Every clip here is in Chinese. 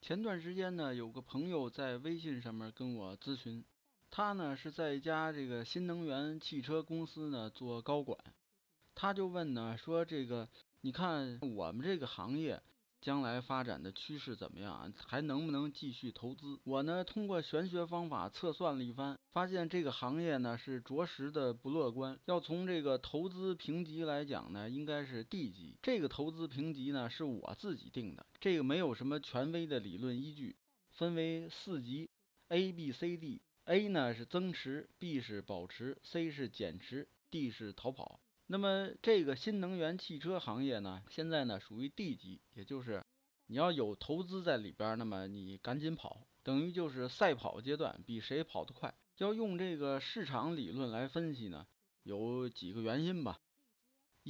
前段时间呢，有个朋友在微信上面跟我咨询，他呢是在一家这个新能源汽车公司呢做高管，他就问呢说这个，你看我们这个行业。将来发展的趋势怎么样啊？还能不能继续投资？我呢，通过玄学方法测算了一番，发现这个行业呢是着实的不乐观。要从这个投资评级来讲呢，应该是 D 级。这个投资评级呢是我自己定的，这个没有什么权威的理论依据，分为四级，A、B、C、D。A 呢是增持，B 是保持，C 是减持，D 是逃跑。那么这个新能源汽车行业呢，现在呢属于 D 级，也就是你要有投资在里边，那么你赶紧跑，等于就是赛跑阶段，比谁跑得快。要用这个市场理论来分析呢，有几个原因吧。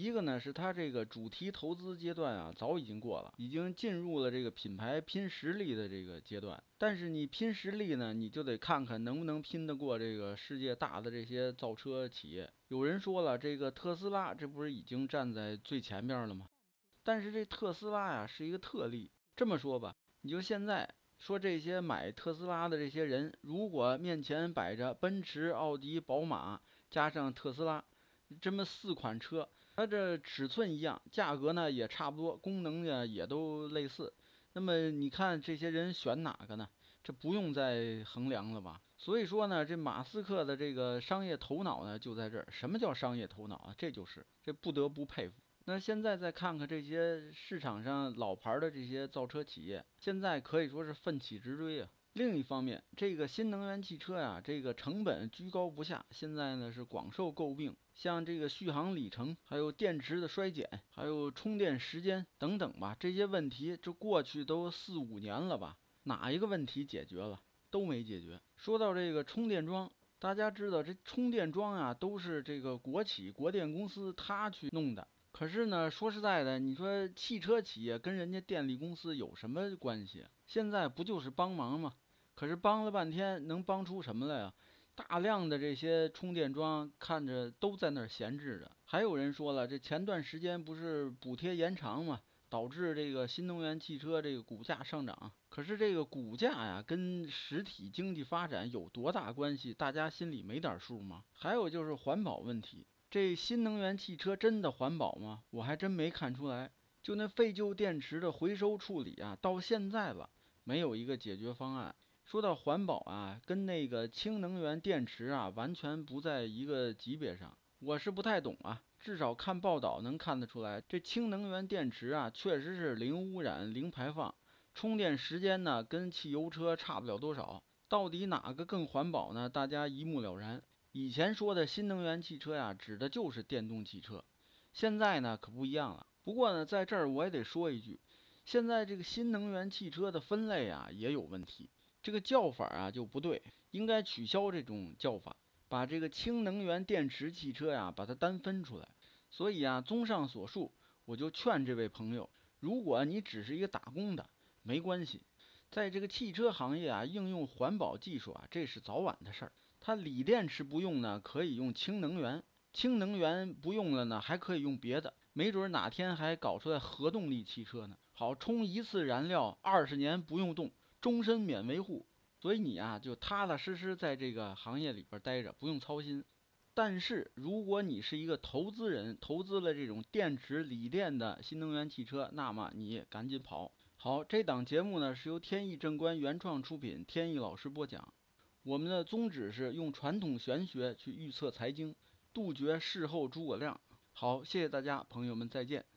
一个呢是它这个主题投资阶段啊，早已经过了，已经进入了这个品牌拼实力的这个阶段。但是你拼实力呢，你就得看看能不能拼得过这个世界大的这些造车企业。有人说了，这个特斯拉这不是已经站在最前面了吗？但是这特斯拉呀是一个特例。这么说吧，你就现在说这些买特斯拉的这些人，如果面前摆着奔驰、奥迪、宝马加上特斯拉。这么四款车，它这尺寸一样，价格呢也差不多，功能呢也都类似。那么你看这些人选哪个呢？这不用再衡量了吧？所以说呢，这马斯克的这个商业头脑呢就在这儿。什么叫商业头脑啊？这就是这不得不佩服。那现在再看看这些市场上老牌的这些造车企业，现在可以说是奋起直追啊。另一方面，这个新能源汽车呀，这个成本居高不下，现在呢是广受诟病。像这个续航里程，还有电池的衰减，还有充电时间等等吧，这些问题这过去都四五年了吧？哪一个问题解决了？都没解决。说到这个充电桩，大家知道这充电桩啊，都是这个国企国电公司他去弄的。可是呢，说实在的，你说汽车企业跟人家电力公司有什么关系？现在不就是帮忙吗？可是帮了半天，能帮出什么来呀？大量的这些充电桩看着都在那儿闲置着。还有人说了，这前段时间不是补贴延长嘛，导致这个新能源汽车这个股价上涨。可是这个股价呀，跟实体经济发展有多大关系？大家心里没点数吗？还有就是环保问题，这新能源汽车真的环保吗？我还真没看出来。就那废旧电池的回收处理啊，到现在了，没有一个解决方案。说到环保啊，跟那个氢能源电池啊，完全不在一个级别上。我是不太懂啊，至少看报道能看得出来，这氢能源电池啊，确实是零污染、零排放，充电时间呢跟汽油车差不了多少。到底哪个更环保呢？大家一目了然。以前说的新能源汽车呀，指的就是电动汽车，现在呢可不一样了。不过呢，在这儿我也得说一句，现在这个新能源汽车的分类啊也有问题。这个叫法啊就不对，应该取消这种叫法，把这个氢能源电池汽车呀把它单分出来。所以啊，综上所述，我就劝这位朋友，如果你只是一个打工的，没关系，在这个汽车行业啊，应用环保技术啊，这是早晚的事儿。它锂电池不用呢，可以用氢能源；氢能源不用了呢，还可以用别的。没准哪天还搞出来核动力汽车呢。好，充一次燃料，二十年不用动。终身免维护，所以你啊就踏踏实实在这个行业里边待着，不用操心。但是如果你是一个投资人，投资了这种电池锂电的新能源汽车，那么你赶紧跑。好，这档节目呢是由天意正观原创出品，天意老师播讲。我们的宗旨是用传统玄学去预测财经，杜绝事后诸葛亮。好，谢谢大家，朋友们再见。